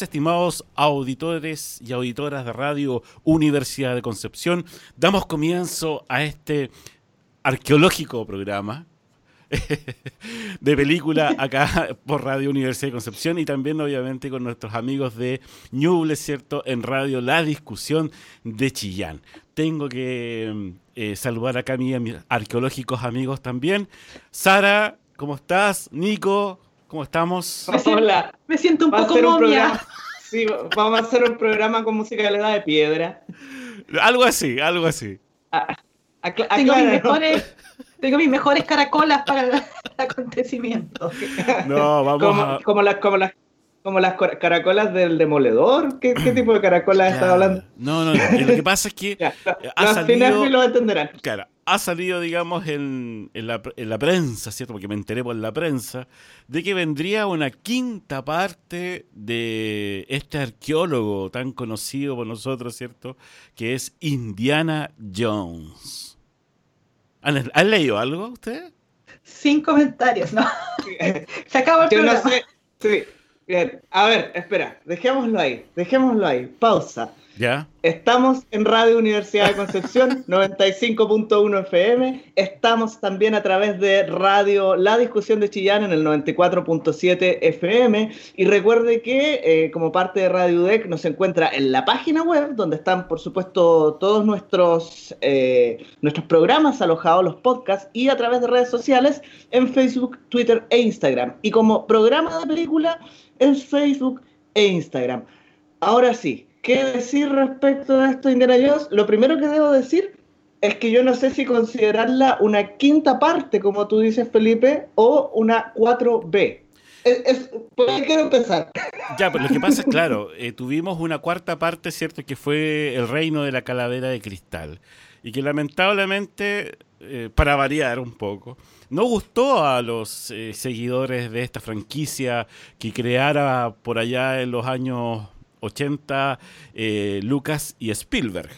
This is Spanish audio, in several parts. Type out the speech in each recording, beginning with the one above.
Estimados auditores y auditoras de Radio Universidad de Concepción. Damos comienzo a este arqueológico programa de película acá por Radio Universidad de Concepción y también obviamente con nuestros amigos de Ñuble, ¿cierto? En Radio La Discusión de Chillán. Tengo que eh, saludar acá a mis arqueológicos amigos también. Sara, ¿cómo estás? Nico, ¿Cómo estamos? Hola. Me siento un poco momia. sí, vamos a hacer un programa con música de piedra. Algo así, algo así. Ah, tengo, mis mejores, tengo, mis mejores, caracolas para el acontecimiento. No, vamos como, a... como, las, como, las, como las caracolas del demoledor. ¿Qué, qué tipo de caracolas estás hablando? No, no, no. Lo que pasa es que ya, ha salido... lo entenderán. Claro, ha salido, digamos, en, la, en, la, prensa, ¿cierto? Porque me enteré por la prensa, de que vendría una quinta parte de este arqueólogo tan conocido por nosotros, ¿cierto? Que es Indiana Jones. ¿Han, leído algo ustedes? Sin comentarios, ¿no? Se acabó el Yo programa. No sé, sí. Bien. A ver, espera, dejémoslo ahí, dejémoslo ahí, pausa. ¿Ya? Estamos en Radio Universidad de Concepción, 95.1 FM. Estamos también a través de Radio La Discusión de Chillán en el 94.7 FM. Y recuerde que, eh, como parte de Radio UDEC, nos encuentra en la página web, donde están, por supuesto, todos nuestros, eh, nuestros programas alojados, los podcasts, y a través de redes sociales en Facebook, Twitter e Instagram. Y como programa de película, en Facebook e Instagram. Ahora sí. ¿Qué decir respecto a esto, Indiana? Lo primero que debo decir es que yo no sé si considerarla una quinta parte, como tú dices, Felipe, o una 4B. Es, por ahí quiero empezar. Ya, pero lo que pasa es, claro, eh, tuvimos una cuarta parte, ¿cierto? Que fue El Reino de la Calavera de Cristal. Y que lamentablemente, eh, para variar un poco, no gustó a los eh, seguidores de esta franquicia que creara por allá en los años 80 eh, Lucas y Spielberg.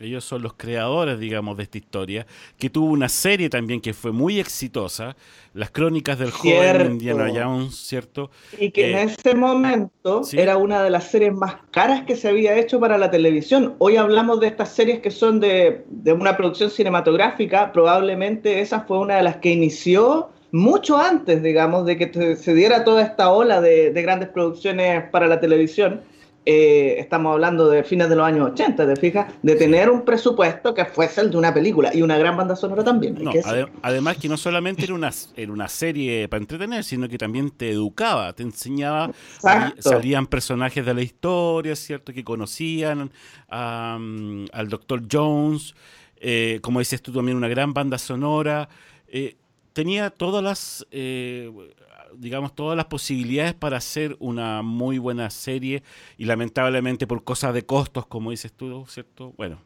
Ellos son los creadores, digamos, de esta historia, que tuvo una serie también que fue muy exitosa, Las Crónicas del Joven Indiana Jones, ¿cierto? Y que en eh, ese momento era una de las series más caras que se había hecho para la televisión. Hoy hablamos de estas series que son de, una producción cinematográfica, probablemente esa fue una de las que inició mucho antes, digamos, de que se diera toda esta ola de grandes producciones para la televisión. Eh, estamos hablando de fines de los años 80, ¿te fijas? De tener un presupuesto que fuese el de una película y una gran banda sonora también. además que no solamente era una, era una serie para entretener, sino que también te educaba, te enseñaba, salían personajes de la historia, ¿cierto? Que conocían al Dr. Jones, eh, como dices tú también, una gran banda sonora. Eh, tenía todas las digamos, todas las posibilidades para hacer una muy buena serie y lamentablemente por cosas de costos, como dices tú, ¿cierto? Bueno,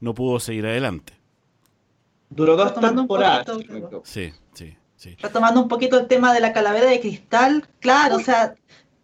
no pudo seguir adelante. Duró dos temporadas. Sí, sí, sí. Retomando un poquito el tema de la calavera de cristal, claro, o sea,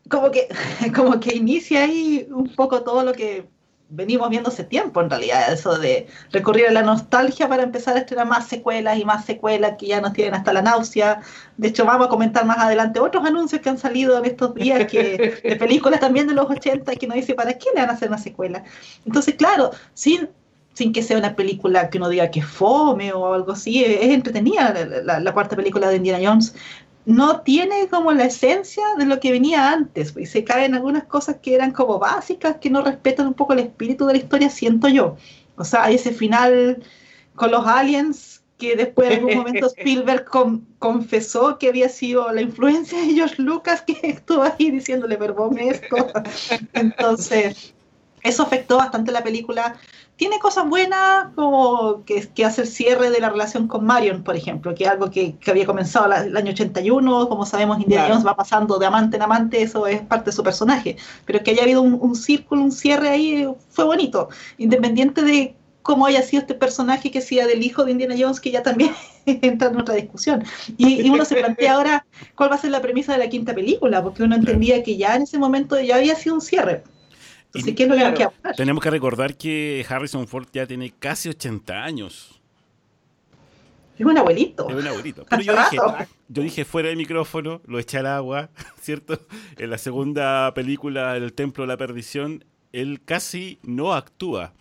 como que, como que inicia ahí un poco todo lo que venimos viendo hace tiempo en realidad, eso de recurrir a la nostalgia para empezar a estrenar más secuelas y más secuelas que ya nos tienen hasta la náusea. De hecho, vamos a comentar más adelante otros anuncios que han salido en estos días que, de películas también de los 80 que nos dice para qué le van a hacer una secuela. Entonces, claro, sin, sin que sea una película que uno diga que fome o algo así, es entretenida la, la cuarta película de Indiana Jones, no tiene como la esencia de lo que venía antes, y se caen algunas cosas que eran como básicas, que no respetan un poco el espíritu de la historia, siento yo. O sea, hay ese final con los aliens que después en algún momento Spielberg confesó que había sido la influencia de George Lucas que estuvo ahí diciéndole, verbome esto. Entonces, eso afectó bastante la película tiene cosas buenas, como que, que, hace el cierre de la relación con Marion, por ejemplo, que es algo que, que había comenzado el año 81, como sabemos, Indiana Jones va pasando de amante en amante, eso es parte de su personaje, pero que haya habido un, círculo, un cierre ahí, fue bonito, independiente de cómo haya sido este personaje que sea del hijo de Indiana Jones, que ya también entra en otra discusión. Y, y, uno se plantea ahora cuál va a ser la premisa de la quinta película, porque uno entendía que ya en ese momento ya había sido un cierre. Tenemos que recordar que Harrison Ford ya tiene casi 80 años. Es un abuelito. Es un abuelito. Pero yo dije, yo dije fuera del micrófono, lo eché al agua, ¿cierto? En la segunda película, El Templo de la Perdición, él casi no actúa.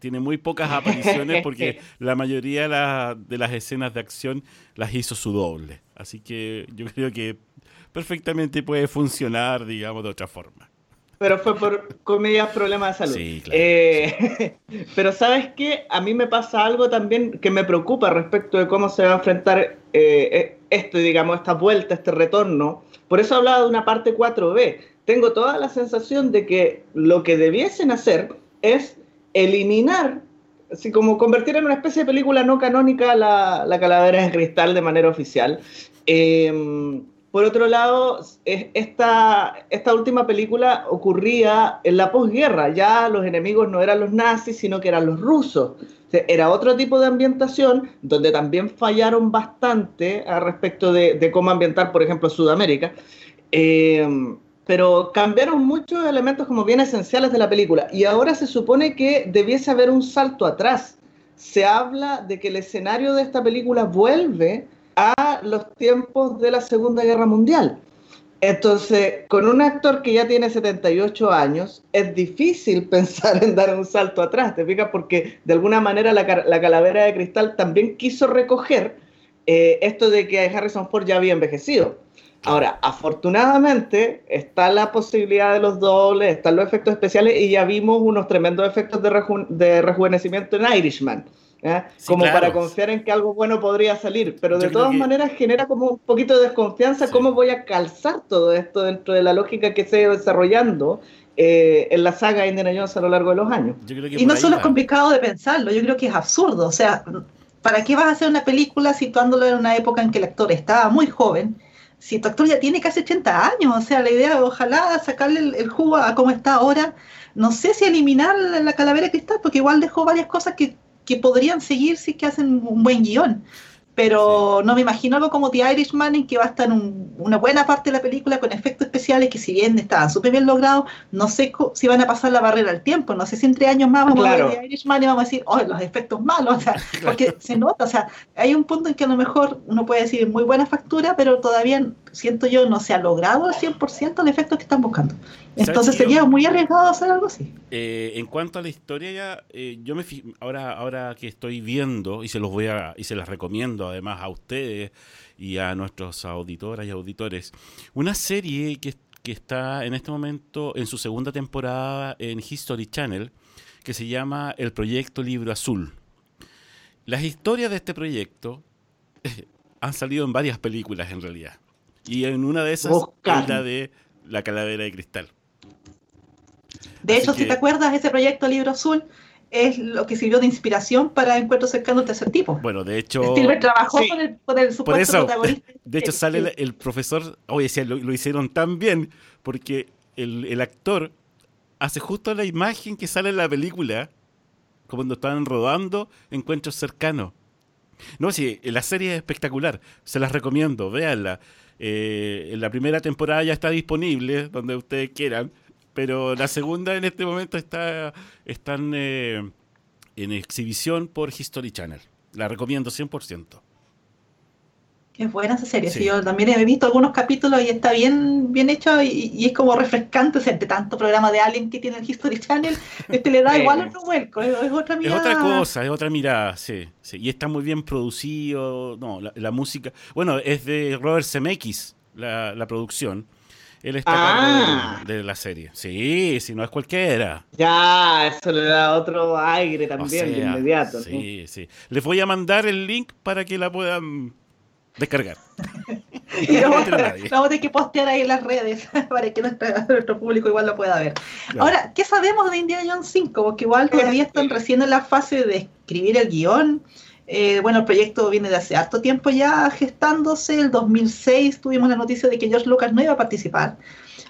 Tiene muy pocas apariciones porque la mayoría de las escenas de acción las hizo su doble. Así que yo creo que perfectamente puede funcionar, digamos, de otra forma pero fue por comillas problemas de salud. Sí, claro. Eh, pero sabes qué, a mí me pasa algo también que me preocupa respecto de cómo se va a enfrentar eh, eh, esto, digamos, esta vuelta, este retorno. Por eso hablaba de una parte 4B. Tengo toda la sensación de que lo que debiesen hacer es eliminar, así como convertir en una especie de película no canónica la, la calavera de cristal de manera oficial. Eh, por otro lado, esta, última película ocurría en la posguerra. Ya los enemigos no eran los nazis, sino que eran los rusos. era otro tipo de ambientación donde también fallaron bastante a respecto de, cómo ambientar, por ejemplo, Sudamérica. Eh, pero cambiaron muchos elementos como bien esenciales de la película. Y ahora se supone que debiese haber un salto atrás. Se habla de que el escenario de esta película vuelve a los tiempos de la Segunda Guerra Mundial. Entonces, con un actor que ya tiene 78 años, es difícil pensar en dar un salto atrás, ¿te fijas? Porque de alguna manera la, calavera de cristal también quiso recoger eh, esto de que Harrison Ford ya había envejecido. Ahora, afortunadamente está la posibilidad de los dobles, están los efectos especiales y ya vimos unos tremendos efectos de rejuvenecimiento en Irishman. ¿Eh? como para confiar en que algo bueno podría salir, pero de todas maneras genera como un poquito de desconfianza cómo voy a calzar todo esto dentro de la lógica que se ha ido desarrollando eh, en la saga Indiana Jones a lo largo de los años. Y no solo es complicado de pensarlo, yo creo que es absurdo, o sea, ¿para qué vas a hacer una película situándolo en una época en que el actor estaba muy joven? Si tu actor ya tiene casi 80 años, o sea, la idea, ojalá sacarle el, jugo a cómo está ahora, no sé si eliminar la calavera de cristal, porque igual dejó varias cosas que que podrían seguir si que hacen un buen guion. Pero no me imagino algo como The Irishman en que va a estar una buena parte de la película con efectos especiales que si bien estaban súper bien logrados, no sé si van a pasar la barrera al tiempo, no sé si entre años más vamos a ver The Irishman y vamos a decir, oh, los efectos malos, o sea, porque se nota, o sea, hay un punto en que a lo mejor uno puede decir muy buena factura, pero todavía siento yo no se ha logrado al 100% el efecto que están buscando. Entonces sería muy arriesgado hacer algo así. Eh, en cuanto a la historia ya, eh, yo me ahora ahora que estoy viendo y se los voy a y se las recomiendo además a ustedes y a nuestros auditoras y auditores, una serie que, que está en este momento en su segunda temporada en History Channel que se llama El Proyecto Libro Azul. Las historias de este proyecto han salido en varias películas en realidad. Y en una de esas es la de La Calavera de Cristal. De hecho, si te acuerdas, ese proyecto Libro Azul es lo que sirvió de inspiración para encuentros cercanos de ese tipo. Bueno, de hecho. Spielberg trabajó con, el, supuesto protagonista. De hecho, sale el, profesor. Oye, lo, lo, hicieron tan bien porque el, el, actor hace justo la imagen que sale en la película cuando estaban rodando encuentros cercanos. No, sí, la serie es espectacular. Se las recomiendo, véanla. Eh, la primera temporada ya está disponible, donde ustedes quieran, pero la segunda en este momento está están eh, en exhibición por History Channel. La recomiendo 100%. Es buena esa serie, Sí. sí. yo también he visto algunos capítulos y está bien, bien hecho y, y es como refrescante, o sea, entre tanto programa de Alien que tiene el History Channel, este le da igual otro vuelco, es, es otra Es mirada. otra cosa, es otra mirada, sí, sí. Y está muy bien producido. No, la, la música. Bueno, es de Robert Zemeckis, la, la producción. Él está Ah. de, de la serie. Sí, si no es cualquiera. Ya, eso le da otro aire O también de inmediato. ¿no? Sí, sí. Les voy a mandar el link para que la puedan descargar. Y vamos, lo vamos a tener que postear ahí en las redes para que nuestra- nuestro público igual lo pueda ver. Claro. Ahora, ¿qué sabemos de Indiana Jones 5? Porque igual todavía están recién en la fase de escribir el guion. Eh, bueno, el proyecto viene de hace harto tiempo ya gestándose. El 2006 tuvimos la noticia de que George Lucas no iba a participar.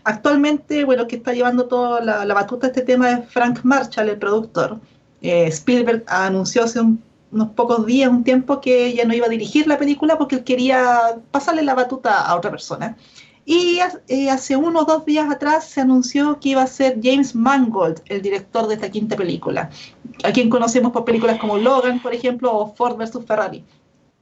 Actualmente, bueno, que está llevando toda la, la batuta de este tema es Frank Marshall, el productor. Eh, Spielberg anunció hace un- unos pocos días, un tiempo, que ya no iba a dirigir la película porque él quería pasarle la batuta a otra persona. Y eh, hace unos dos días atrás se anunció que iba a ser James Mangold, el director de esta quinta película, a quien conocemos por películas como Logan, por ejemplo, o Ford vs. Ferrari.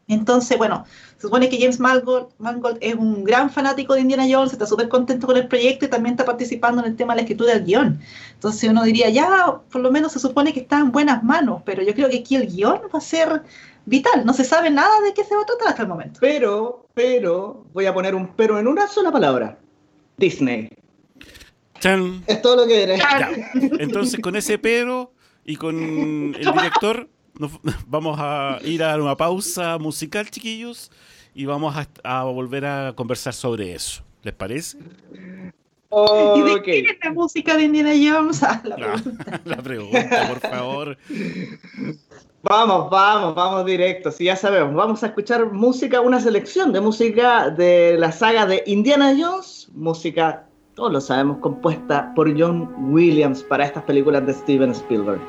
Entonces, bueno, se supone que James Mangold, Mangold es un gran fanático de Indiana Jones, está súper contento con el proyecto y también está participando en el tema de la escritura del guion. Entonces uno diría, ya, por lo menos se supone que está en buenas manos, pero yo creo que aquí el guion va a ser vital. No se sabe nada de qué se va a tratar hasta el momento. Pero, pero, voy a poner un pero en una sola palabra. Disney. Chan. Es todo lo que diré. Ya. Entonces, con ese pero y con el director, nos- vamos a ir a una pausa musical, chiquillos, y vamos a, a volver a conversar sobre eso. ¿Les parece? ¿Y de quién es la música de Indiana Jones? Ah, la pregunta. la pregunta, por favor. Vamos, vamos, vamos directo. Si ya sabemos, vamos a escuchar música, una selección de música de la saga de Indiana Jones. Música, todos lo sabemos, compuesta por John Williams para estas películas de Steven Spielberg.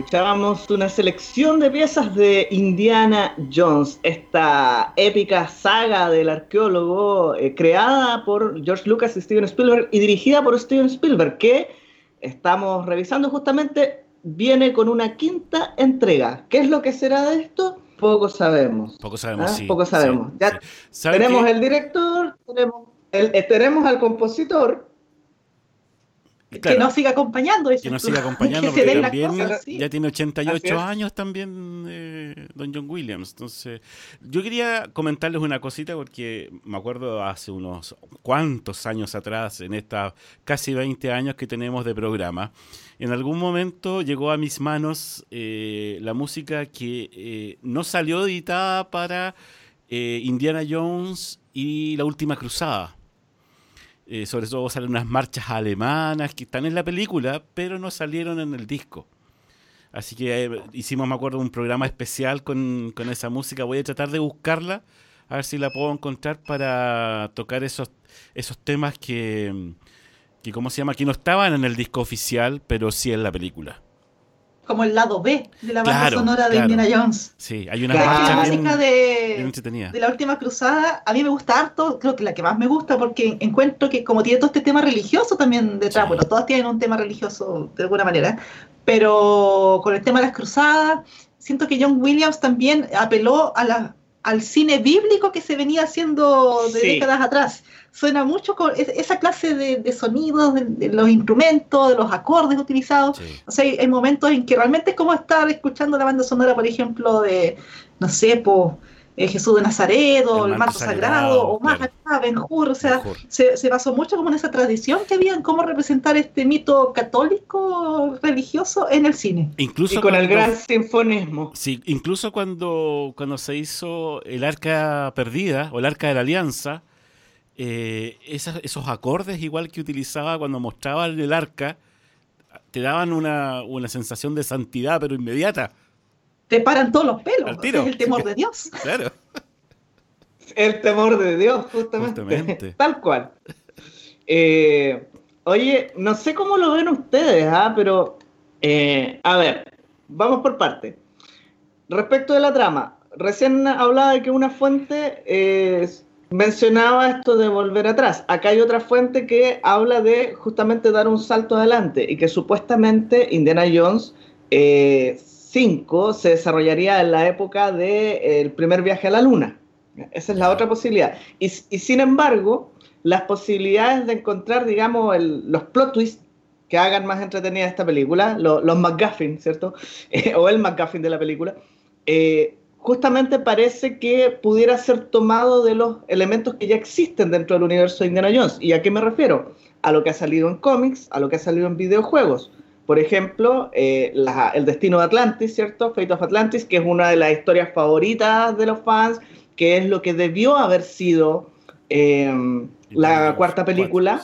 Escuchábamos una selección de piezas de Indiana Jones, esta épica saga del arqueólogo eh, creada por George Lucas y Steven Spielberg y dirigida por Steven Spielberg, que estamos revisando justamente, viene con una quinta entrega. ¿Qué es lo que será de esto? Poco sabemos. Poco sabemos, ¿ah? sí. Poco sabemos. sí, ya sí. ¿Sabe tenemos qué? el director, tenemos, el- eh, tenemos al compositor, Claro. Que nos siga acompañando. dices que nos siga acompañando, que se porque también cosas, sí. ya tiene Así 88 es. años también eh, Don John Williams. Entonces, yo quería comentarles una cosita porque me acuerdo hace unos cuantos años atrás, en estas casi 20 años que tenemos de programa, en algún momento llegó a mis manos eh, la música que eh, no salió editada para eh, Indiana Jones y La Última Cruzada. Eh, sobre todo salen unas marchas alemanas que están en la película, pero no salieron en el disco. Así que eh, hicimos, me acuerdo, un programa especial con, con esa música. Voy a tratar de buscarla, a ver si la puedo encontrar para tocar esos, esos temas que, que, ¿cómo se llama? Que no estaban en el disco oficial, pero sí en la película. Como el lado B de la banda Claro, sonora de claro. Indiana Jones. Sí, hay una Claro. Música de, de la última cruzada, a mí me gusta harto, creo que la que más me gusta porque encuentro que como tiene todo este tema religioso también detrás, Sí. bueno, todas tienen un tema religioso de alguna manera, pero con el tema de las cruzadas, siento que John Williams también apeló a la, al cine bíblico que se venía haciendo de Sí. décadas atrás. Suena mucho con es- esa clase de, de sonidos, de, de los instrumentos, de los acordes utilizados. Sí. O sea, hay, hay momentos en que realmente es como estar escuchando la banda sonora, por ejemplo, de, no sé, po, eh, Jesús de Nazaret o El el, manto sagrado, sagrado, o más claro. acá, Ben Hur, o sea, se, se basó mucho como en esa tradición que había en cómo representar este mito católico religioso en el cine. Incluso y con el gran sinfonismo. Sí, incluso cuando, cuando se hizo el arca perdida o el arca de la alianza, eh, esas- esos acordes igual que utilizaba cuando mostraba el arca, te daban una, una sensación de santidad, pero inmediata. Te paran todos los pelos, Al ese tiro. es el temor de Dios. Claro. El temor de Dios, justamente. Justamente. Tal cual. Eh, oye, no sé cómo lo ven ustedes, ¿ah? pero eh, a ver, vamos por parte. Respecto de la trama, recién hablaba de que una fuente eh, mencionaba esto de volver atrás. Acá hay otra fuente que habla de justamente dar un salto adelante y que supuestamente Indiana Jones 5 se desarrollaría en la época del primer viaje a la Luna. Esa es la otra posibilidad. Y, y sin embargo, las posibilidades de encontrar, digamos, el- los plot twists que hagan más entretenida esta película, lo- los McGuffin, ¿cierto? Eh, o el McGuffin de la película, eh, justamente parece que pudiera ser tomado de los elementos que ya existen dentro del universo de Indiana Jones. ¿Y a qué me refiero? A lo que ha salido en cómics, a lo que ha salido en videojuegos. Por ejemplo, eh, El Destino de Atlantis, ¿cierto? Fate of Atlantis, que es una de las historias favoritas de los fans, que es lo que debió haber sido eh, la cuarta película.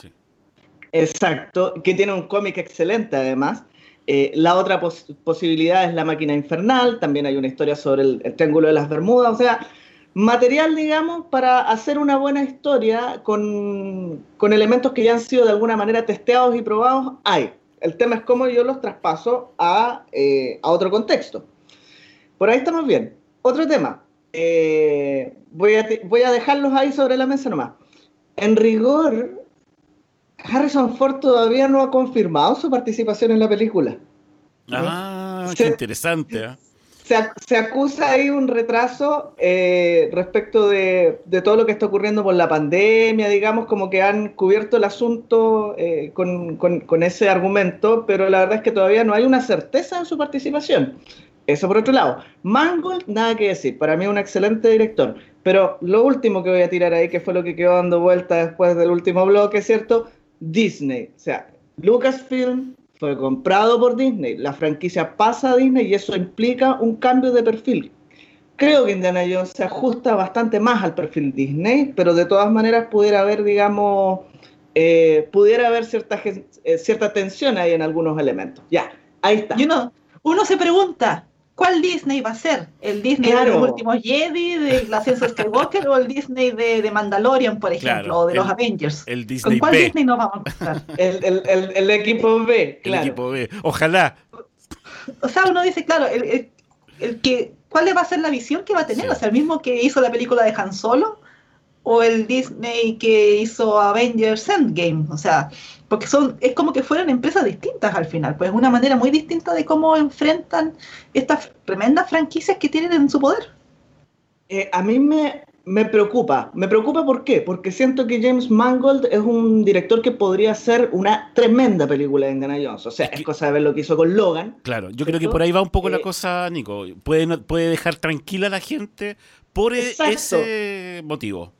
Exacto, que tiene un cómic excelente además. Eh, la otra posibilidad es la máquina infernal, también hay una historia sobre el, Triángulo de las Bermudas, o sea, material, digamos, para hacer una buena historia con, elementos que ya han sido de alguna manera testeados y probados, hay. El tema es cómo yo los traspaso a, eh, otro contexto. Por ahí estamos bien. Otro tema. Eh, voy, a, voy a dejarlos ahí sobre la mesa nomás. En rigor, Harrison Ford todavía no ha confirmado su participación en la película. Ah, qué interesante. ¿eh? Se, acusa ahí un retraso eh, respecto de, todo lo que está ocurriendo por la pandemia, digamos, como que han cubierto el asunto eh, con, ese argumento, pero la verdad es que todavía no hay una certeza en su participación. Eso por otro lado. Mangold, nada que decir, para mí es un excelente director. Pero lo último que voy a tirar ahí, que fue lo que quedó dando vuelta después del último bloque, ¿cierto? Disney. O sea, Lucasfilm fue comprado por Disney, la franquicia pasa a Disney y eso implica un cambio de perfil. Creo que Indiana Jones se ajusta bastante más al perfil Disney, pero de todas maneras pudiera haber, digamos, eh, pudiera haber cierta, eh, cierta tensión ahí en algunos elementos. Ya, ahí está. Y uno, uno se pregunta, ¿Cuál Disney va a ser? ¿El Disney de los últimos Jedi, de la ciencia Skywalker, o el Disney de, Mandalorian, por ejemplo, o de los Avengers? El Disney ¿Con cuál Disney nos vamos a encontrar? el, equipo B, claro. El equipo B, ojalá. O sea, uno dice, claro, el, que, ¿cuál va a ser la visión que va a tener? O sea, el mismo que hizo la película de Han Solo, o el Disney que hizo Avengers Endgame, o sea, porque son, es como que fueran empresas distintas al final, pues es una manera muy distinta de cómo enfrentan estas tremendas franquicias que tienen en su poder. Eh, a mí me, me preocupa, me preocupa ¿por qué? Porque siento que James Mangold es un director que podría hacer una tremenda película de Indiana Jones, o sea, es, cosa de ver lo que hizo con Logan. Claro, yo creo que por ahí va un poco la eh, cosa, Nico, puede, puede dejar tranquila a la gente por e-, ese motivo.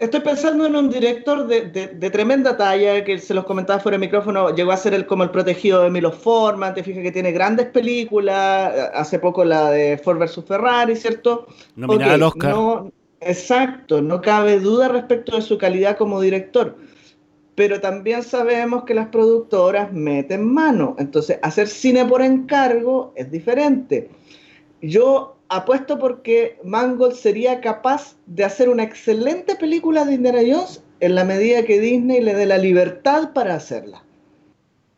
Estoy pensando en un director de, tremenda talla, que se los comentaba fuera de micrófono, llegó a ser el, como el protegido de Milo Forman, te fijas que tiene grandes películas, hace poco la de Ford vs. Ferrari, ¿cierto? Nominada al Oscar. exacto, no cabe duda respecto de su calidad como director, pero también sabemos que las productoras meten mano, entonces hacer cine por encargo es diferente. Yo apuesto porque Mangold sería capaz de hacer una excelente película de Indiana Jones en la medida que Disney le dé la libertad para hacerla.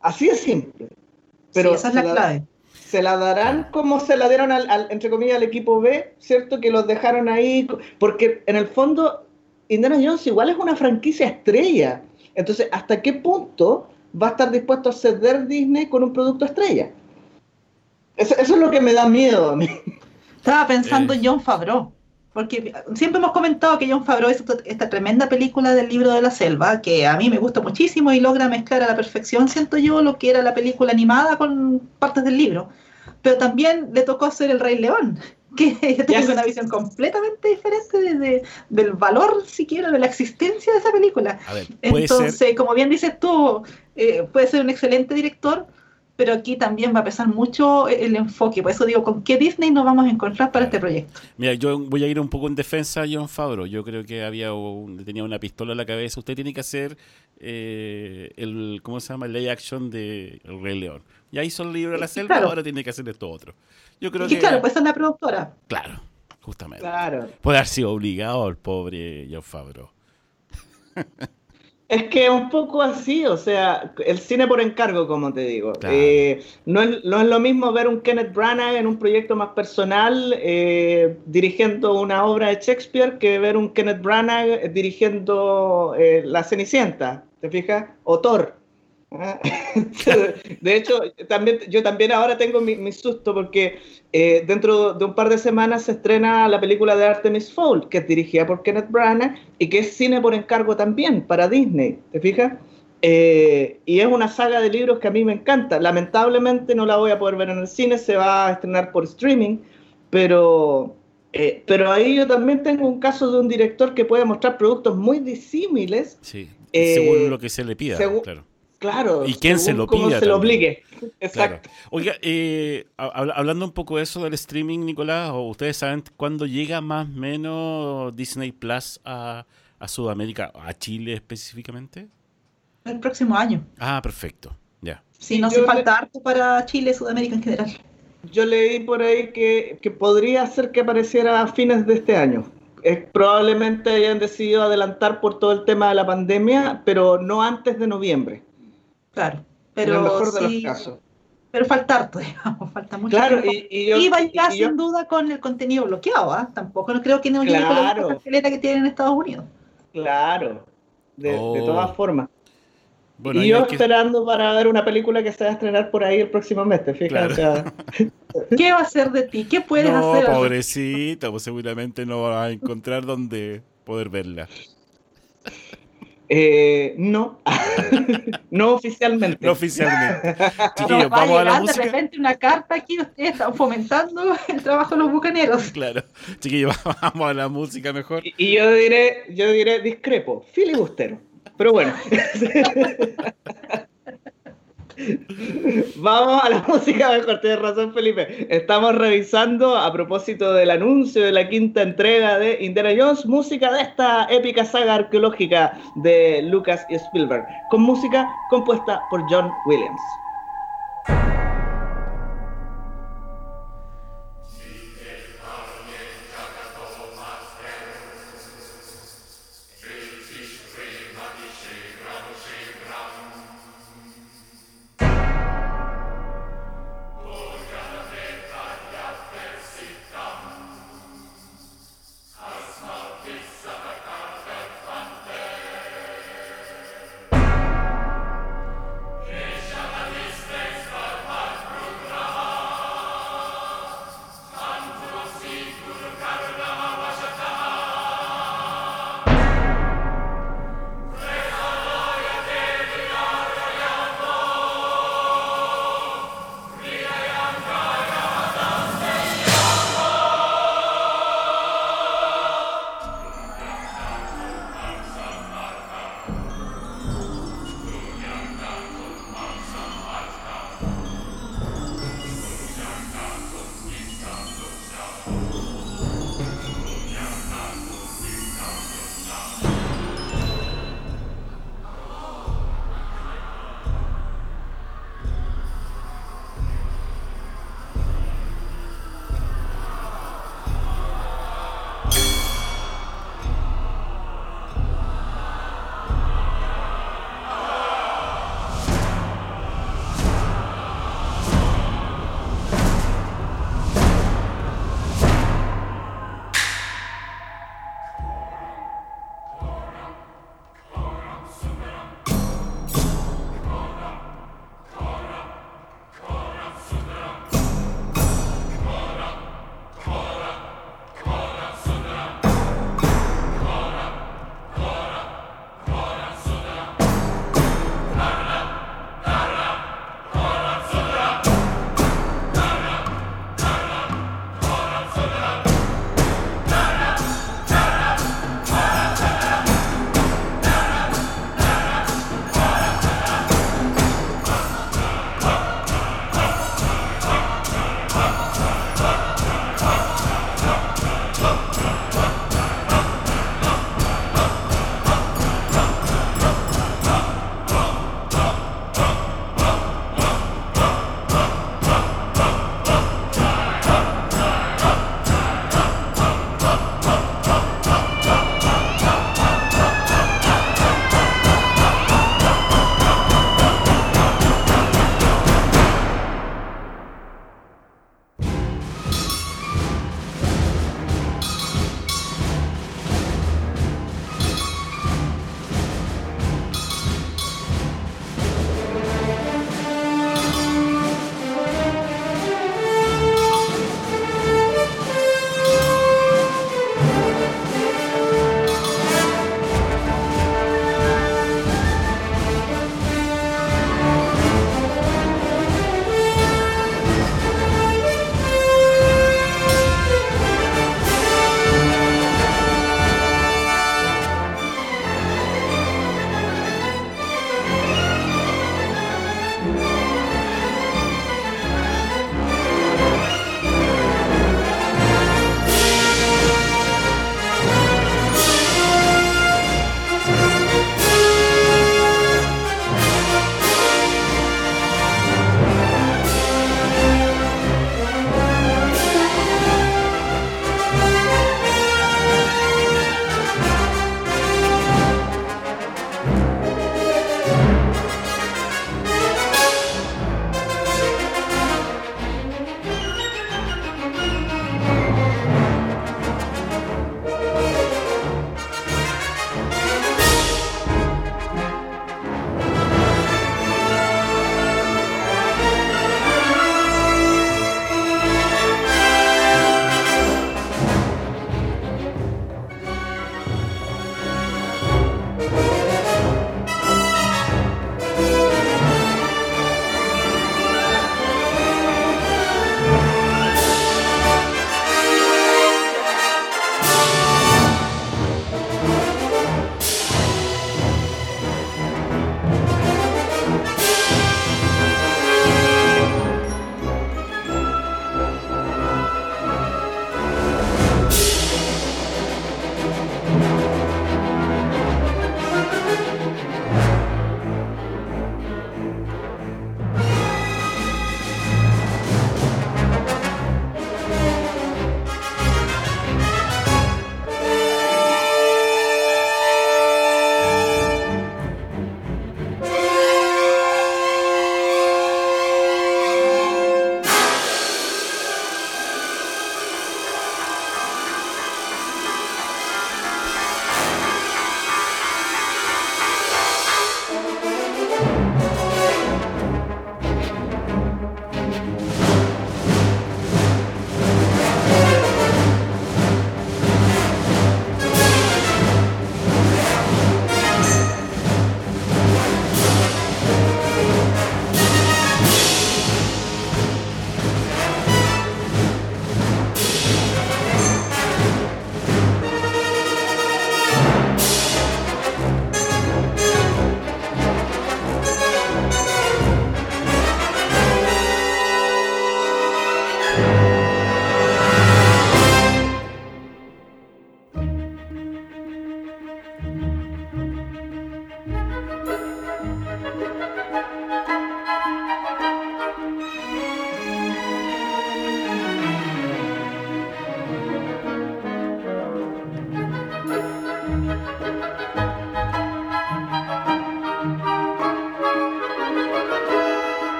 Así es simple. Pero esa es la, clave. Se la darán como se la dieron al, entre comillas, al equipo B, ¿cierto? Que los dejaron ahí, porque en el fondo Indiana Jones igual es una franquicia estrella. Entonces, ¿hasta qué punto va a estar dispuesto a ceder Disney con un producto estrella? Eso, eso es lo que me da miedo a mí. Estaba pensando en John Favreau, porque siempre hemos comentado que John Favreau hizo esta tremenda película del libro de la selva, que a mí me gusta muchísimo y logra mezclar a la perfección, siento yo, lo que era la película animada con partes del libro. Pero también le tocó hacer El Rey León, que tiene una visión completamente diferente de, del valor siquiera de la existencia de esa película. Entonces, como bien dices tú, eh, puede ser un excelente director, pero aquí también va a pesar mucho el enfoque. Por eso digo, ¿con qué Disney nos vamos a encontrar para este proyecto? Mira, yo voy a ir un poco en defensa de John Favreau. Yo creo que había tenía una pistola en la cabeza. Usted tiene que hacer eh, el, ¿cómo se llama? El lay action de El Rey León. Ya hizo el libro de la selva, ahora tiene que hacer esto otro. Yo creo y que, claro, pues es la productora. Claro, justamente. Claro. Puede haber sido obligado el pobre John Favreau. Es que un poco así, o sea, el cine por encargo, como te digo. Eh, no, es, lo mismo ver un Kenneth Branagh en un proyecto más personal eh, dirigiendo una obra de Shakespeare que ver un Kenneth Branagh dirigiendo eh, La Cenicienta, ¿te fijas? O Thor. de hecho, también, yo también ahora tengo mi, susto porque eh, dentro de un par de semanas se estrena la película de Artemis Fowl, que es dirigida por Kenneth Branagh y que es cine por encargo también para Disney, ¿te fijas? Eh, y es una saga de libros que a mí me encanta. Lamentablemente no la voy a poder ver en el cine, se va a estrenar por streaming, pero Eh, pero ahí yo también tengo un caso de un director que puede mostrar productos muy disímiles. Sí, Eh, según lo que se le pida, claro. Claro. Y quién se lo cómo pida se lo obligue. Claro. Exacto. Oiga, eh, hab- hablando un poco de eso del streaming, Nicolás, ¿o ¿ustedes saben cuándo llega más o menos Disney Plus a, a Sudamérica, a Chile específicamente? El próximo año. Ah, perfecto, ya. Sí, no yo hace le- falta harto para Chile, Sudamérica en general. Yo leí por ahí que, que podría ser que apareciera a fines de este año. Eh, probablemente hayan decidido adelantar por todo el tema de la pandemia, pero no antes de noviembre. Claro. en Pero el mejor de sí, los casos. pero falta harto, digamos, falta mucho Claro, tiempo. y, y yo, Y ya y yo- sin duda con el contenido bloqueado, ¿ah? Tampoco no creo que no llegue con la cartelera que tienen en Estados Unidos. claro, de, de Oh. todas formas. Bueno, y yo que- esperando para ver una película que se va a estrenar por ahí el próximo mes, ¿te fijas? Claro. O sea, ¿Qué va a hacer de ti? ¿Qué puedes no, hacer? pobrecita, pues seguramente no va a encontrar dónde poder verla. Eh, no, no oficialmente. No oficialmente. Chiquillos, va a vamos a la llegar de música. repente una carta aquí, ustedes están fomentando el trabajo de los bucaneros. Claro. Chiquillos, vamos a la música mejor. Y, y yo diré, yo diré discrepo, filibustero. Pero bueno. Vamos a la música mejor, tienes razón Felipe. Estamos revisando a propósito del anuncio de la quinta entrega de Indiana Jones, música de esta épica saga arqueológica de Lucas y Spielberg, con música compuesta por John Williams.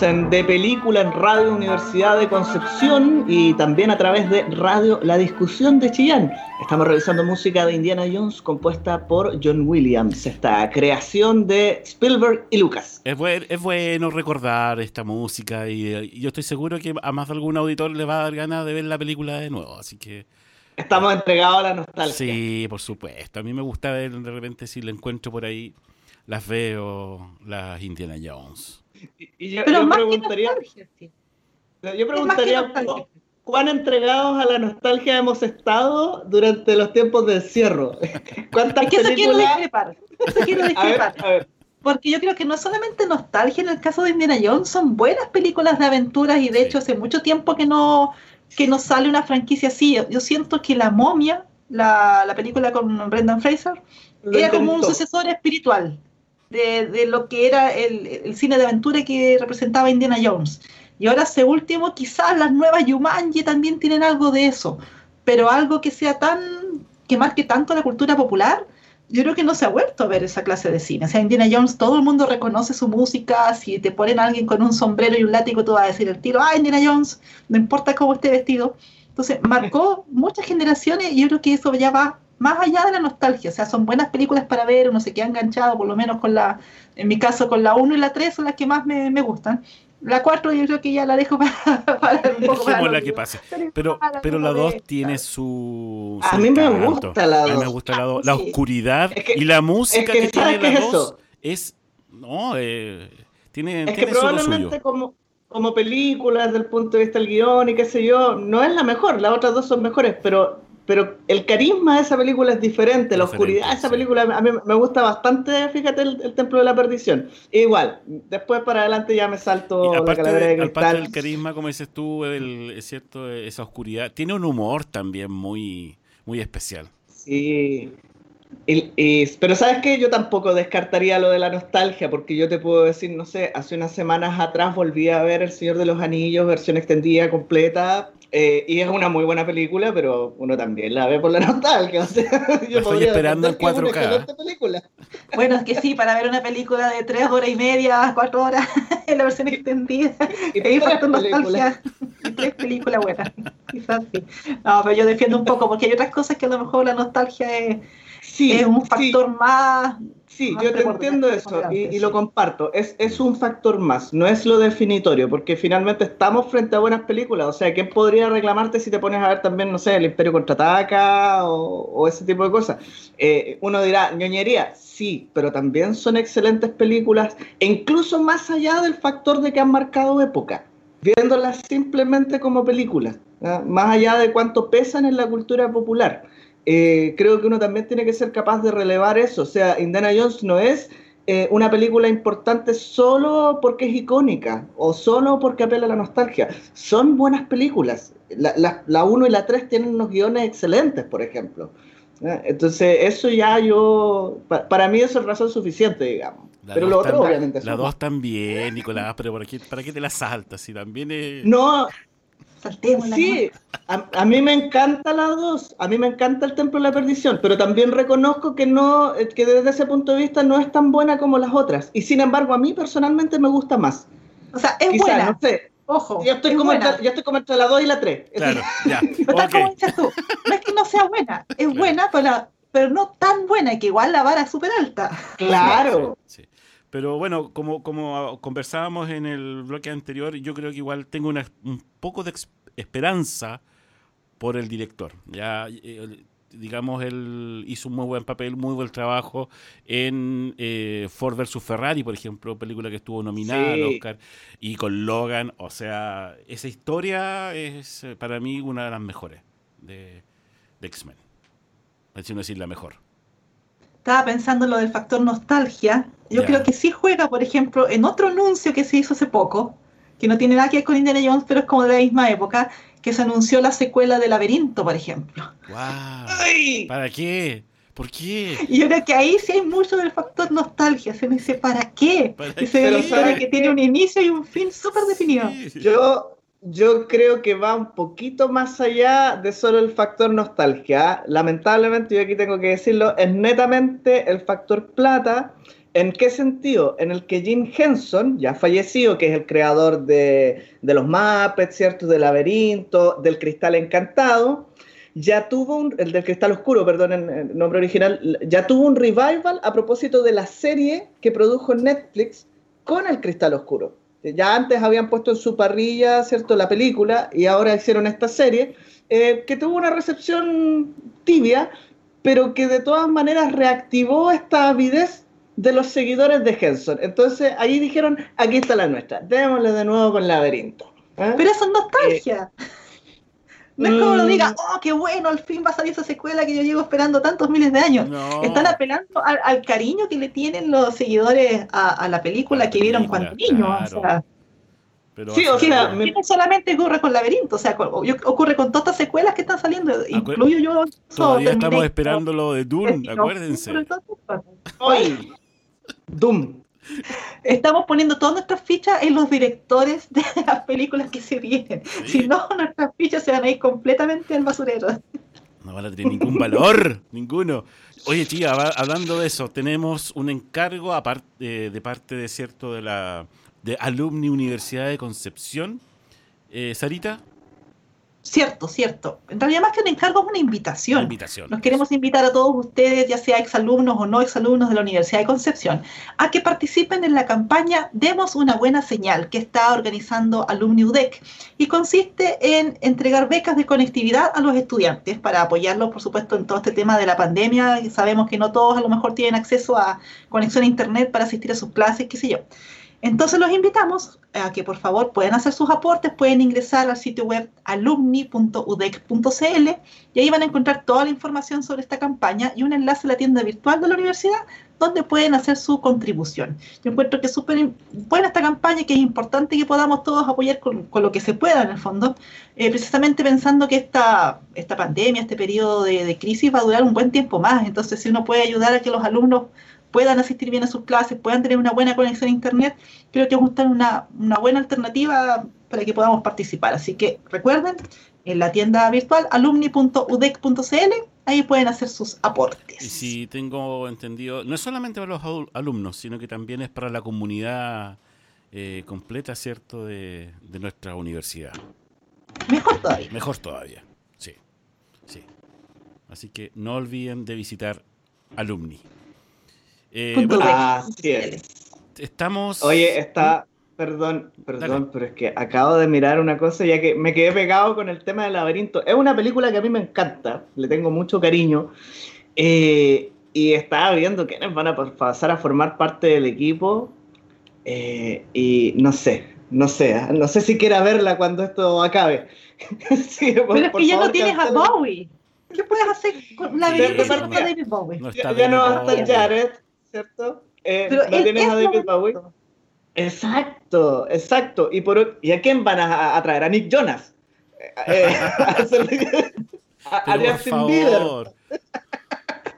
De Película en Radio Universidad de Concepción y también a través de Radio La Discusión de Chillán. Estamos revisando música de Indiana Jones compuesta por John Williams, esta creación de Spielberg y Lucas. Es, es bueno recordar esta música y, yo estoy seguro que a más de algún auditor le va a dar ganas de ver la película de nuevo, así que... Estamos entregados a la nostalgia. Sí, por supuesto. A mí me gusta ver de repente si la encuentro por ahí, las veo, las Indiana Jones. Y, yo, preguntaría, yo preguntaría cuán entregados a la nostalgia hemos estado durante los tiempos del cierro. ¿Cuántas es que eso quiero discrepar. Eso quiero discrepar. Porque yo creo que no es solamente nostalgia en el caso de Indiana Jones, son buenas películas de aventuras y de hecho hace mucho tiempo que no, que no sale una franquicia así. Yo siento que La Momia, la, la película con Brendan Fraser, era como un sucesor espiritual de, lo que era el, cine de aventura que representaba Indiana Jones. Y ahora ese último, quizás las nuevas Yumanji también tienen algo de eso, pero algo que sea tan, que marque tanto la cultura popular, yo creo que no se ha vuelto a ver esa clase de cine. O sea, Indiana Jones, todo el mundo reconoce su música, si te ponen a alguien con un sombrero y un látigo, tú vas a decir el tiro, ah, Indiana Jones, no importa cómo esté vestido. Entonces, marcó muchas generaciones y yo creo que eso ya va más allá de la nostalgia, o sea, son buenas películas para ver, uno se queda enganchado, por lo menos con la, en mi caso con la 1 y la 3 son las que más me, gustan. La 4 yo creo que ya la dejo para, para un poco más. la que pase. Pero, pero la 2 tiene su, A mí me gusta la 2. A mí me gusta la 2. La oscuridad y la música que, tiene la 2 es, no, eh, tiene, es que probablemente como como película desde el punto de vista del guion y qué sé yo, no es la mejor, las otras dos son mejores, pero pero el carisma de esa película es diferente, la oscuridad de esa película a mí me gusta bastante, fíjate, el, Templo de la Perdición. igual, después para adelante ya me salto la calavera de cristal. Aparte del carisma, como dices tú, es cierto, esa oscuridad, tiene un humor también muy, muy especial. Sí, pero sabes que yo tampoco descartaría lo de la nostalgia, porque yo te puedo decir, no sé, hace unas semanas atrás volví a ver El Señor de los Anillos, versión extendida, completa, eh, y es una muy buena película, pero uno también la ve por la nostalgia. O sea, yo estoy esperando en 4K. Película. Bueno, es que sí, para ver una película de tres horas y media, cuatro horas, en la versión extendida, y ahí falta nostalgia. Tres películas buenas, quizás sí. No, pero yo defiendo un poco, porque hay otras cosas que a lo mejor la nostalgia es, es un factor más Sí, yo te entiendo eso y, lo comparto. Es, es un factor más, no es lo definitorio, porque finalmente estamos frente a buenas películas. O sea, ¿quién podría reclamarte si te pones a ver también, no sé, El Imperio contraataca o, o ese tipo de cosas? Eh, uno dirá, ñoñería, sí, pero también son excelentes películas, e incluso más allá del factor de que han marcado época, viéndolas simplemente como películas, más allá de cuánto pesan en la cultura popular. Eh, creo que uno también tiene que ser capaz de relevar eso. O sea, Indiana Jones no es eh, una película importante solo porque es icónica o solo porque apela a la nostalgia. Son buenas películas. La 1 y la 3 tienen unos guiones excelentes, por ejemplo. Entonces, eso ya yo, para mí eso es razón suficiente, digamos. pero lo otro, obviamente. La 2 también, Nicolás, pero ¿para qué, ¿para qué te la saltas? Si también es... No, Sí, a, mí me encanta la dos, a mí me encanta el Templo de la Perdición, pero también reconozco que no, eh, que desde ese punto de vista no es tan buena como las otras. Y sin embargo, a mí personalmente me gusta más. O sea, es buena. No sé. Ojo. Yo estoy, como entre, yo estoy como entre la 2 y la 3. Claro, ya. como dices tú, no es que no sea buena, es buena, pero, pero no tan buena, que igual la vara es súper alta. Claro. Sí. Pero bueno, como, como conversábamos en el bloque anterior, yo creo que igual tengo una, un poco de esperanza por el director. Ya, eh, digamos, él hizo un muy buen papel, muy buen trabajo en eh, Ford vs. Ferrari, por ejemplo, película que estuvo nominada al Oscar, y con Logan. O sea, esa historia es eh, para mí una de las mejores de, de X-Men. Es decir, la mejor estaba pensando en lo del factor nostalgia. Yo creo que sí juega, por ejemplo, en otro anuncio que se hizo hace poco, que no tiene nada que ver con Indiana Jones, pero es como de la misma época, que se anunció la secuela de Laberinto, por ejemplo. ¿Para qué? ¿Por qué? Y yo creo que ahí sí hay mucho del factor nostalgia. Se me dice, ¿para qué? ¿Para historia que tiene un inicio y un fin súper definido. Yo, yo creo que va un poquito más allá de solo el factor nostalgia. Lamentablemente, yo aquí tengo que decirlo, es netamente el factor plata. ¿En qué sentido? En el que Jim Henson, ya fallecido, que es el creador de, de los Muppets, ¿cierto? Del laberinto, del cristal encantado, ya tuvo un, el del cristal oscuro, perdón, nombre original, ya tuvo un revival a propósito de la serie que produjo Netflix con el cristal oscuro. Ya antes habían puesto en su parrilla, ¿cierto?, la película y ahora hicieron esta serie eh, que tuvo una recepción tibia, pero que de todas maneras reactivó esta avidez de los seguidores de Henson. Entonces ahí dijeron, aquí está la nuestra, démosle de nuevo con Laberinto. ¿eh? Pero eso es nostalgia. Eh, no es como lo diga, mm. oh, qué bueno, al fin va a salir esa secuela que yo llevo esperando tantos miles de años. Están apelando al, cariño que le tienen los seguidores a, la película que vieron cuando niños. O sea, sí, o sea, no solamente ocurre con Laberinto, o sea, ocurre con todas las secuelas que están saliendo, incluyo yo. Todavía estamos esperando lo de Doom, acuérdense. Hoy, Doom. Estamos poniendo todas nuestras fichas en los directores de las películas que se vienen. Si no, nuestras fichas se van a ir completamente al basurero. No van a tener ningún valor, ninguno. Oye, tía, hablando de eso, tenemos un encargo aparte, eh, de parte de cierto de la de Alumni Universidad de Concepción. Eh, Sarita. Cierto, cierto. En realidad más que un encargo es una invitación. invitación. Nos queremos invitar a todos ustedes, ya sea exalumnos o no exalumnos de la Universidad de Concepción, a que participen en la campaña Demos una buena señal que está organizando Alumni UDEC y consiste en entregar becas de conectividad a los estudiantes para apoyarlos, por supuesto, en todo este tema de la pandemia. Sabemos que no todos a lo mejor tienen acceso a conexión a Internet para asistir a sus clases, qué sé yo. Entonces los invitamos a que por favor puedan hacer sus aportes, pueden ingresar al sitio web alumni.udec.cl y ahí van a encontrar toda la información sobre esta campaña y un enlace a la tienda virtual de la universidad donde pueden hacer su contribución. Yo encuentro que es súper buena esta campaña, que es importante que podamos todos apoyar con, lo que se pueda en el fondo, eh, precisamente pensando que esta, esta pandemia, este periodo de, de crisis va a durar un buen tiempo más. Entonces, si uno puede ayudar a que los alumnos puedan asistir bien a sus clases, puedan tener una buena conexión a Internet, creo que es una, una buena alternativa para que podamos participar. Así que recuerden, en la tienda virtual alumni.udec.cl, ahí pueden hacer sus aportes. Y si tengo entendido, no es solamente para los alumnos, sino que también es para la comunidad eh, completa, ¿cierto?, de, de nuestra universidad. Mejor todavía. Mejor todavía, sí. Sí. Así que no olviden de visitar Alumni. Eh, Así Estamos. Oye, está. Perdón, perdón, pero es que acabo de mirar una cosa ya que me quedé pegado con el tema del laberinto. Es una película que a mí me encanta, le tengo mucho cariño. Eh, y estaba viendo quiénes van a pasar a formar parte del equipo. Eh, y no sé, no sé, no sé si quiera verla cuando esto acabe. pero es que ya no tienes a Bowie. ¿Qué puedes hacer con la de, de, David Bowie? ya, no va a estar Jared. ¿Cierto? Eh, no tienes a David Bowie. Exacto, exacto. ¿Y, por, ¿Y a quién van a, traer? A Nick Jonas. Eh, a, a,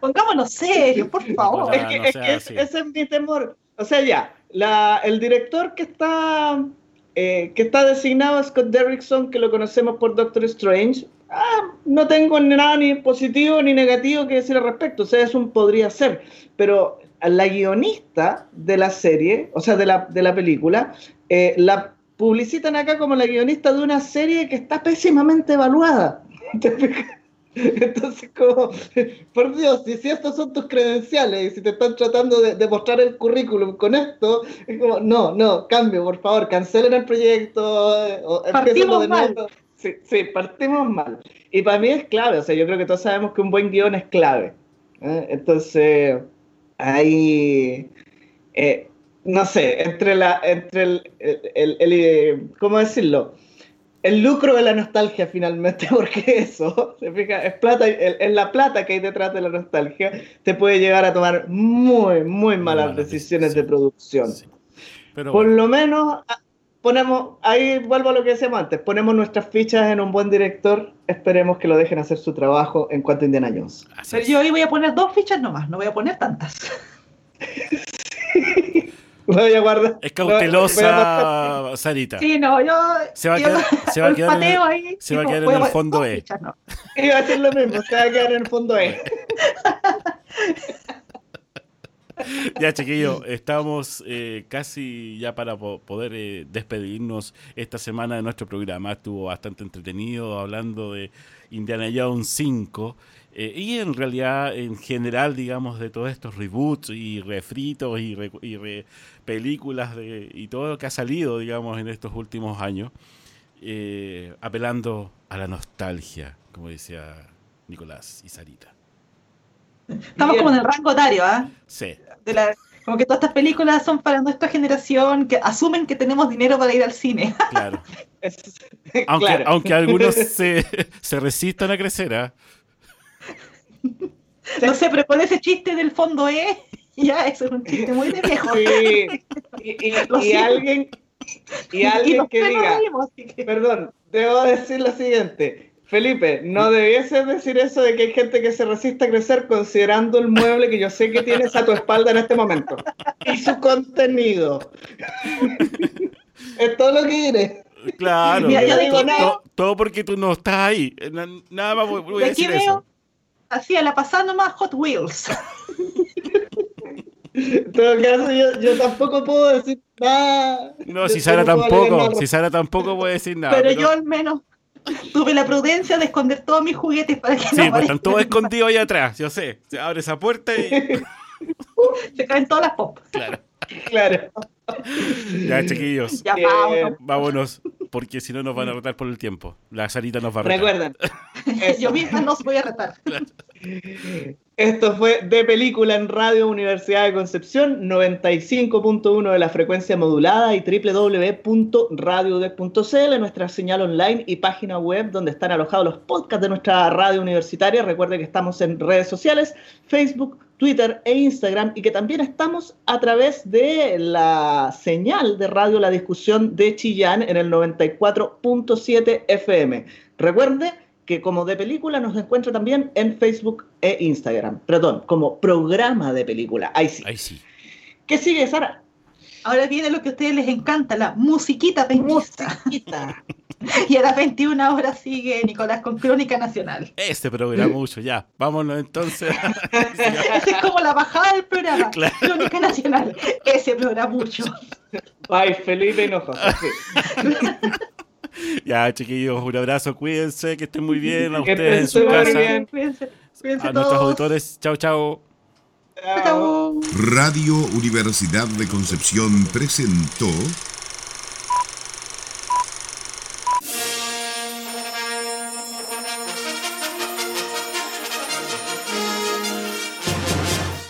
Pongámonos serios, por favor. es que, es que ese es mi temor. O sea, ya, la, el director que está, eh, que está designado, Scott Derrickson, que lo conocemos por Doctor Strange, ah, no tengo nada ni positivo ni negativo que decir al respecto. O sea, es un podría ser. Pero la guionista de la serie, o sea, de la, de la película, eh, la publicitan acá como la guionista de una serie que está pésimamente evaluada. Entonces, como, por Dios, si, si estos son tus credenciales y si te están tratando de, mostrar el currículum con esto, es como, no, no, cambio, por favor, cancelen el proyecto. O partimos de mal. Sí, sí, partimos mal. Y para mí es clave, o sea, yo creo que todos sabemos que un buen guion es clave. ¿eh? Entonces, hay, eh, no sé, entre, la, entre el, el, el, ¿cómo decirlo? El lucro de la nostalgia finalmente, porque eso, se fija, es plata, es la plata que hay detrás de la nostalgia, te puede llegar a tomar muy, muy malas decisiones de producción. Por lo menos ah, ponemos, ahí vuelvo a lo que decíamos antes, ponemos nuestras fichas en un buen director, esperemos que lo dejen hacer su trabajo en cuanto a Indiana Jones. Pero yo hoy voy a poner dos fichas nomás, no voy a poner tantas. Voy a guardar. Es cautelosa, Sarita. Sí, no, yo. Se va a yo- quedar, se va a quedar en el, ahí, se va a quedar en el fondo E. ficha, no. Iba a decir lo mismo, se va a quedar en el fondo E. Ya, chiquillos, estamos eh, casi ya para po- poder eh, despedirnos esta semana de nuestro programa. Estuvo bastante entretenido hablando de Indiana Jones 5 eh, y en realidad, en general, digamos, de todos estos reboots y refritos y, re- y re- películas de, y todo lo que ha salido, digamos, en estos últimos años, eh, apelando a la nostalgia, como decía Nicolás y Sarita. Estamos Bien. como en el rango etario, ¿ah? Sí, De la- Como que todas estas películas son para nuestra generación que asumen que tenemos dinero para ir al cine. claro. Aunque, claro. aunque algunos se, se resistan a crecer, ¿ah? No sé, pero con ese chiste del fondo E, ya, eso es un chiste muy de viejo. Sí. Y, y- y alguien, y alguien que diga, reímos, así que- perdón, debo decir lo siguiente. Felipe, no debieses decir eso de que hay gente que se resiste a crecer considerando el mueble que yo sé que tienes a tu espalda en este momento. Y su contenido. es todo lo que diré. Claro, Mira, yo digo to- nada. to- todo porque tú no estás ahí. Na- Nada más voy, voy a De aquí decir veo, eso. así a la pasada nomás Hot Wheels. En todo caso, yo, yo tampoco puedo decir nada. No, Yo si Sara tampoco, si Sara tampoco puede decir nada. pero, pero- yo al menos tuve la prudencia de esconder todos mis juguetes para que Sí, no pues están todos escondidos ahí atrás, yo sé. Se abre esa puerta y. Se caen todas las pop. Claro. Claro. Ya, chiquillos, Ya Bien. vamos. vámonos, porque si no nos van a retar por el tiempo. La Sarita nos va a retar. Recuerden. Yo misma no os voy a retar. Esto fue de película en Radio Universidad de Concepción, 95.1 de la frecuencia modulada y www.radiodec.cl, nuestra señal online y página web donde están alojados los podcasts de nuestra radio universitaria. Recuerde que estamos en redes sociales, Facebook, Twitter e Instagram y que también estamos a través de la señal de radio La Discusión de Chillán en el 94.7 FM. Recuerde que como de película nos encuentra también en Facebook e Instagram. Perdón, como programa de película. Ahí sí. Ahí sí. ¿Qué sigue, Sara? Ahora viene lo que a ustedes les encanta, la musiquita penquista. Musiquita. Y a las 21 horas sigue Nicolás con Crónica Nacional. Este programa mucho, ya. Vámonos entonces. Esa es como la bajada del programa. Claro. Crónica Nacional. Ese programa mucho. Bye, Felipe Hinojosa. Sí. ya, chiquillos, un abrazo, cuídense, que estén muy bien. A Que ustedes en su casa. bien. Cuídense, cuídense A nuestros auditores. Chao. Chao. Radio Universidad de Concepción presentó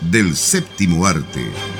del séptimo arte.